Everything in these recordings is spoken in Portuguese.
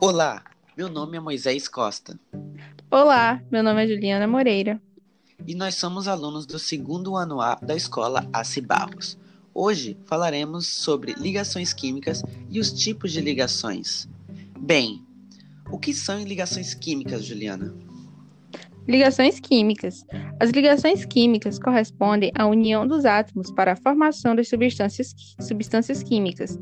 Olá, meu nome é Moisés Costa Olá, meu nome é Juliana Moreira. e nós somos alunos do segundo ano A da escola Aci Barros. Hoje falaremos sobre ligações químicas e os tipos de ligações. Bem, o que são ligações químicas, Juliana? Ligações químicas. As ligações químicas correspondem à união dos átomos para a formação das substâncias, substâncias químicas.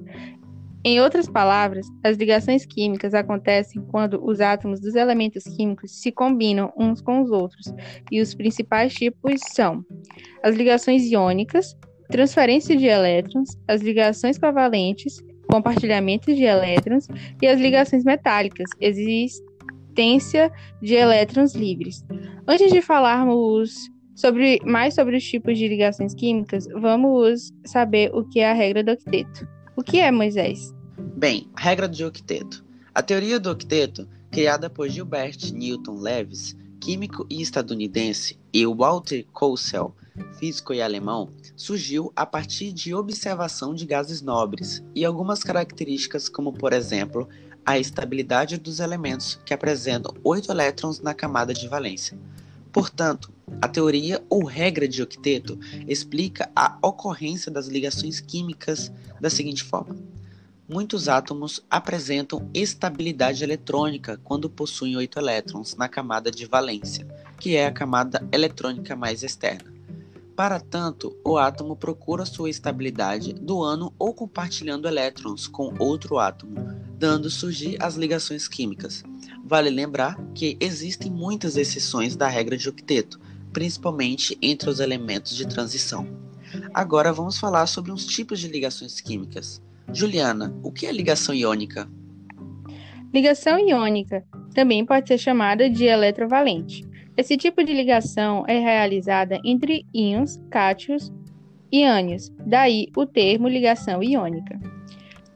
Em outras palavras, as ligações químicas acontecem quando os átomos dos elementos químicos se combinam uns com os outros, e os principais tipos são as ligações iônicas, transferência de elétrons, as ligações covalentes, compartilhamento de elétrons e as ligações metálicas, existência de elétrons livres. Antes de falarmos sobre mais sobre os tipos de ligações químicas, vamos saber o que é a regra do octeto. O que é, Moisés? Bem, regra de octeto. A teoria do octeto, criada por Gilbert Newton Lewis, químico e estadunidense, e Walter Kossel, físico e alemão, surgiu a partir de observação de gases nobres e algumas características, como por exemplo, a estabilidade dos elementos que apresentam oito elétrons na camada de valência. Portanto, a teoria ou regra de octeto explica a ocorrência das ligações químicas da seguinte forma: muitos átomos apresentam estabilidade eletrônica quando possuem oito elétrons na camada de valência, que é a camada eletrônica mais externa. Para tanto, o átomo procura sua estabilidade doando ou compartilhando elétrons com outro átomo, dando surgir as ligações químicas. Vale lembrar que existem muitas exceções da regra de octeto, principalmente entre os elementos de transição. Agora vamos falar sobre uns tipos de ligações químicas. Juliana, o que é ligação iônica? Ligação iônica também pode ser chamada de eletrovalente. Esse tipo de ligação é realizada entre íons, cátions e ânions, daí o termo ligação iônica.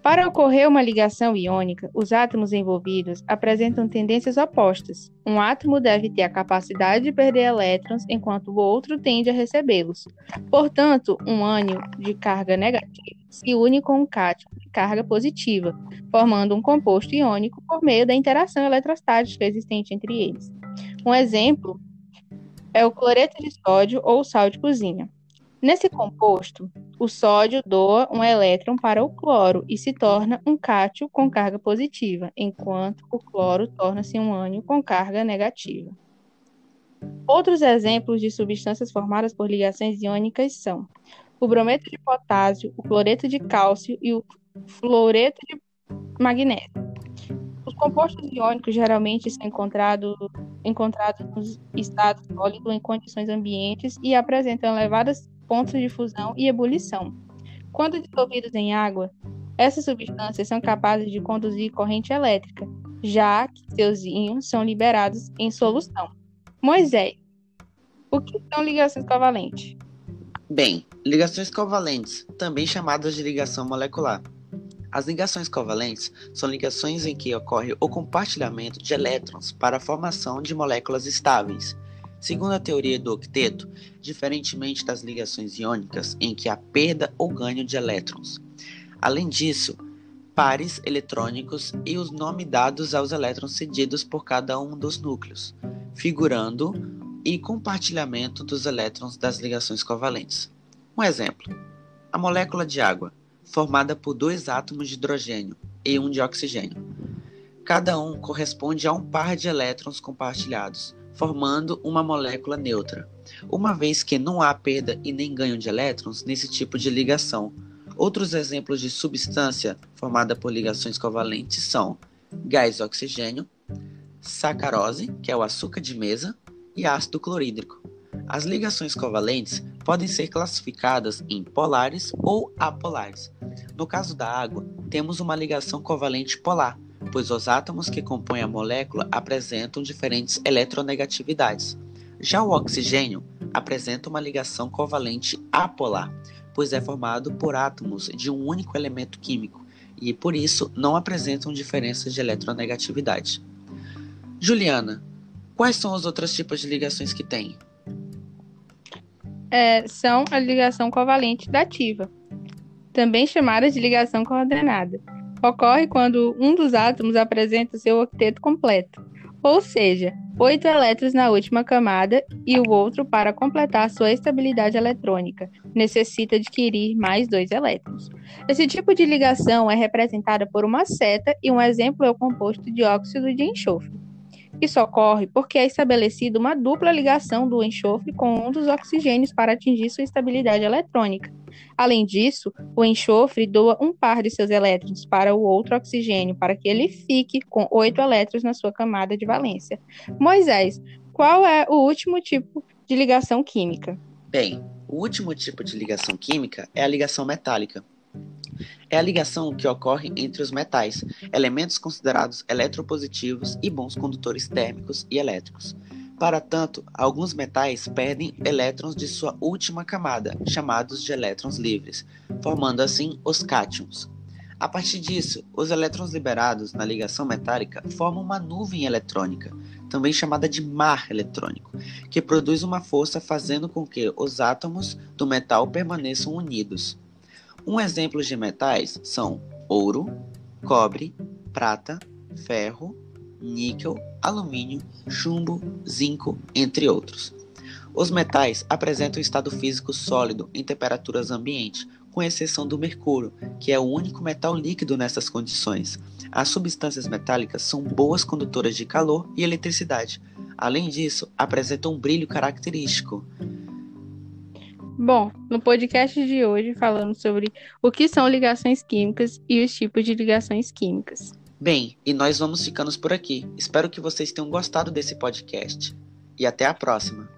Para ocorrer uma ligação iônica, os átomos envolvidos apresentam tendências opostas. Um átomo deve ter a capacidade de perder elétrons, enquanto o outro tende a recebê-los. Portanto, um ânion de carga negativa se une com um cátion de carga positiva, formando um composto iônico por meio da interação eletrostática existente entre eles. Um exemplo é o cloreto de sódio ou sal de cozinha. Nesse composto, o sódio doa um elétron para o cloro e se torna um cátion com carga positiva, enquanto o cloro torna-se um ânion com carga negativa. Outros exemplos de substâncias formadas por ligações iônicas são o brometo de potássio, o cloreto de cálcio e o fluoreto de magnésio. Os compostos iônicos geralmente são encontrados, encontrados nos estados sólidos em condições ambientes e apresentam elevadas pontos de fusão e ebulição. Quando dissolvidos em água, essas substâncias são capazes de conduzir corrente elétrica, já que seus íons são liberados em solução. Moisés, o que são ligações covalentes? Bem, ligações covalentes, também chamadas de ligação molecular. As ligações covalentes são ligações em que ocorre o compartilhamento de elétrons para a formação de moléculas estáveis. Segundo a teoria do octeto, diferentemente das ligações iônicas, em que há perda ou ganho de elétrons. Além disso, pares eletrônicos e os nomes dados aos elétrons cedidos por cada um dos núcleos, figurando e compartilhamento dos elétrons das ligações covalentes. Um exemplo: a molécula de água, formada por dois átomos de hidrogênio e um de oxigênio. Cada um corresponde a um par de elétrons compartilhados, formando uma molécula neutra, uma vez que não há perda e nem ganho de elétrons nesse tipo de ligação. Outros exemplos de substância formada por ligações covalentes são gás oxigênio, sacarose, que é o açúcar de mesa, e ácido clorídrico. As ligações covalentes podem ser classificadas em polares ou apolares. No caso da água, temos uma ligação covalente polar, pois os átomos que compõem a molécula apresentam diferentes eletronegatividades. Já o oxigênio apresenta uma ligação covalente apolar, pois é formado por átomos de um único elemento químico e, por isso, não apresentam diferenças de eletronegatividade. Juliana, quais são os outros tipos de ligações que tem? É, são a ligação covalente dativa, também chamada de ligação coordenada. Ocorre quando um dos átomos apresenta seu octeto completo, ou seja, oito elétrons na última camada e o outro, para completar sua estabilidade eletrônica, necessita adquirir mais dois elétrons. Esse tipo de ligação é representada por uma seta e um exemplo é o composto de óxido de enxofre. Isso ocorre porque é estabelecida uma dupla ligação do enxofre com um dos oxigênios para atingir sua estabilidade eletrônica. Além disso, o enxofre doa um par de seus elétrons para o outro oxigênio para que ele fique com oito elétrons na sua camada de valência. Moisés, qual é o último tipo de ligação química? Bem, o último tipo de ligação química é a ligação metálica. É a ligação que ocorre entre os metais, elementos considerados eletropositivos e bons condutores térmicos e elétricos. Para tanto, alguns metais perdem elétrons de sua última camada, chamados de elétrons livres, formando assim os cátions. A partir disso, os elétrons liberados na ligação metálica formam uma nuvem eletrônica, também chamada de mar eletrônico, que produz uma força fazendo com que os átomos do metal permaneçam unidos. Um exemplo de metais são ouro, cobre, prata, ferro, níquel, alumínio, chumbo, zinco, entre outros. Os metais apresentam estado físico sólido em temperaturas ambientes, com exceção do mercúrio, que é o único metal líquido nessas condições. As substâncias metálicas são boas condutoras de calor e eletricidade. Além disso, apresentam um brilho característico. Bom, no podcast de hoje falamos sobre o que são ligações químicas e os tipos de ligações químicas. Bem, e nós vamos ficando por aqui. Espero que vocês tenham gostado desse podcast. E até a próxima!